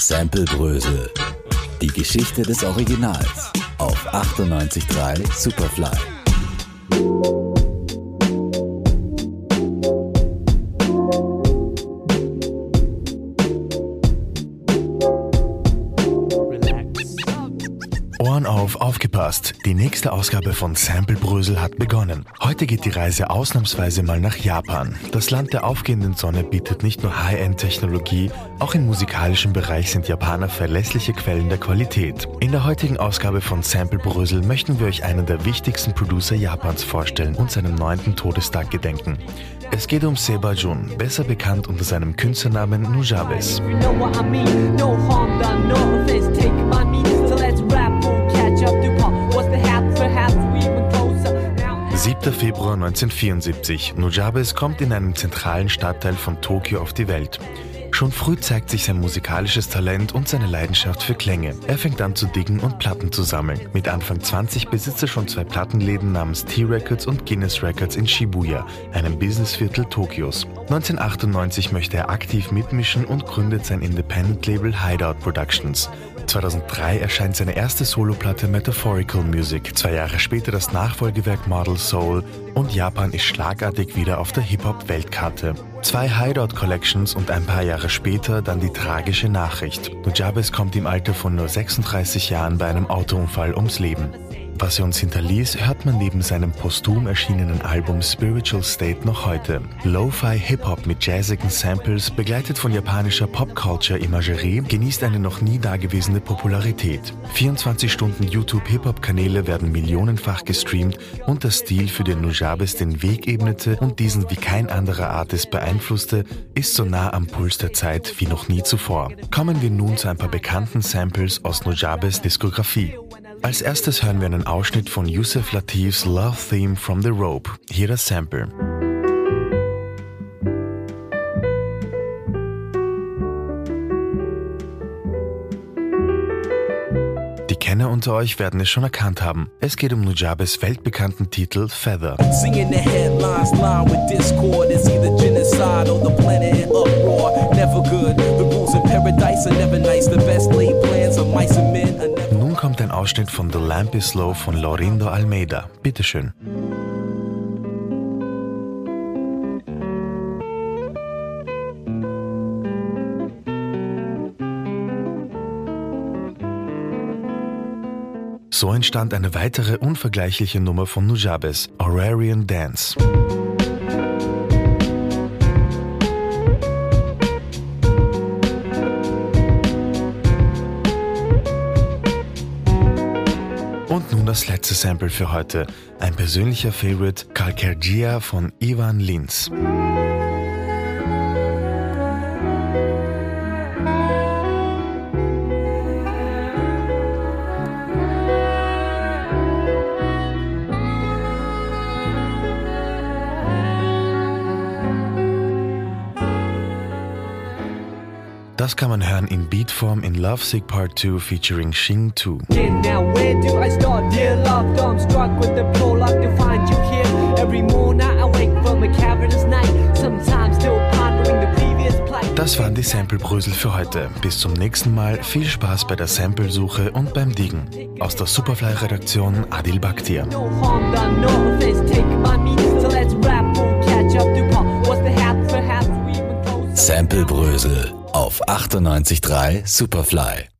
Samplebrösel. Die Geschichte des Originals. Auf 98.3 Superfly. Auf, aufgepasst. Die nächste Ausgabe von Sample Brösel hat begonnen. Heute geht die Reise ausnahmsweise mal nach Japan. Das Land der aufgehenden Sonne bietet nicht nur High-End-Technologie, auch im musikalischen Bereich sind Japaner verlässliche Quellen der Qualität. In der heutigen Ausgabe von Sample Brösel möchten wir euch einen der wichtigsten Producer Japans vorstellen und seinem neunten Todestag gedenken. Es geht um Seba Jun, besser bekannt unter seinem Künstlernamen Nujabes. You know 7. Februar 1974. Nujabes kommt in einem zentralen Stadtteil von Tokio auf die Welt. Schon früh zeigt sich sein musikalisches Talent und seine Leidenschaft für Klänge. Er fängt an zu diggen und Platten zu sammeln. Mit Anfang 20 besitzt er schon zwei Plattenläden namens T-Records und Guinness Records in Shibuya, einem Businessviertel Tokios. 1998 möchte er aktiv mitmischen und gründet sein Independent-Label Hideout Productions. 2003 erscheint seine erste Soloplatte Metaphorical Music, zwei Jahre später das Nachfolgewerk Model Soul und Japan ist schlagartig wieder auf der Hip-Hop-Weltkarte. Zwei Hideout Collections und ein paar Jahre später dann die tragische Nachricht. Nujabes kommt im Alter von nur 36 Jahren bei einem Autounfall ums Leben. Was er uns hinterließ, hört man neben seinem posthum erschienenen Album Spiritual State noch heute. Lo-Fi Hip-Hop mit jazzigen Samples, begleitet von japanischer Pop-Culture-Imagerie, genießt eine noch nie dagewesene Popularität. 24 Stunden YouTube-Hip-Hop-Kanäle werden millionenfach gestreamt und der Stil, für den Nujabes den Weg ebnete und diesen wie kein anderer Artist beeinflusste, ist so nah am Puls der Zeit wie noch nie zuvor. Kommen wir nun zu ein paar bekannten Samples aus Nujabes Diskografie. Als erstes hören wir einen Ausschnitt von Yusuf Latifs Love Theme from the Rope. Hier das Sample. Die Kenner unter euch werden es schon erkannt haben. Es geht um Nujabes weltbekannten Titel Feather. Seeing the headlines line with discord is either genocide or the planet in uproar. Never good. The rules in paradise are never nice. The best laid plans of mice and Ausschnitt von The Lamp is Low von Laurindo Almeida. Bitteschön. So entstand eine weitere unvergleichliche Nummer von Nujabes, Aurarian Dance. Nun das letzte Sample für heute. Ein persönlicher Favorite, Calcargia von Ivan Lins. Das kann man hören in Beatform in Lovesick Part 2 featuring Xing 2. again, now where do I start? Dear love, I'm struck with the prologue to find you here. Every morning I wake from a cavernous night. Sometimes still pondering the previous plight. Das waren die Sample-Brösel für heute. Bis zum nächsten Mal. Viel Spaß bei der Samplesuche und beim Diggen. Aus der Superfly-Redaktion Adil Bakhtir. No harm done, no offense taken by me. So let's rap, we'll catch up to pop. What's the hat? Perhaps we even closer. Auf 98.3 Superfly.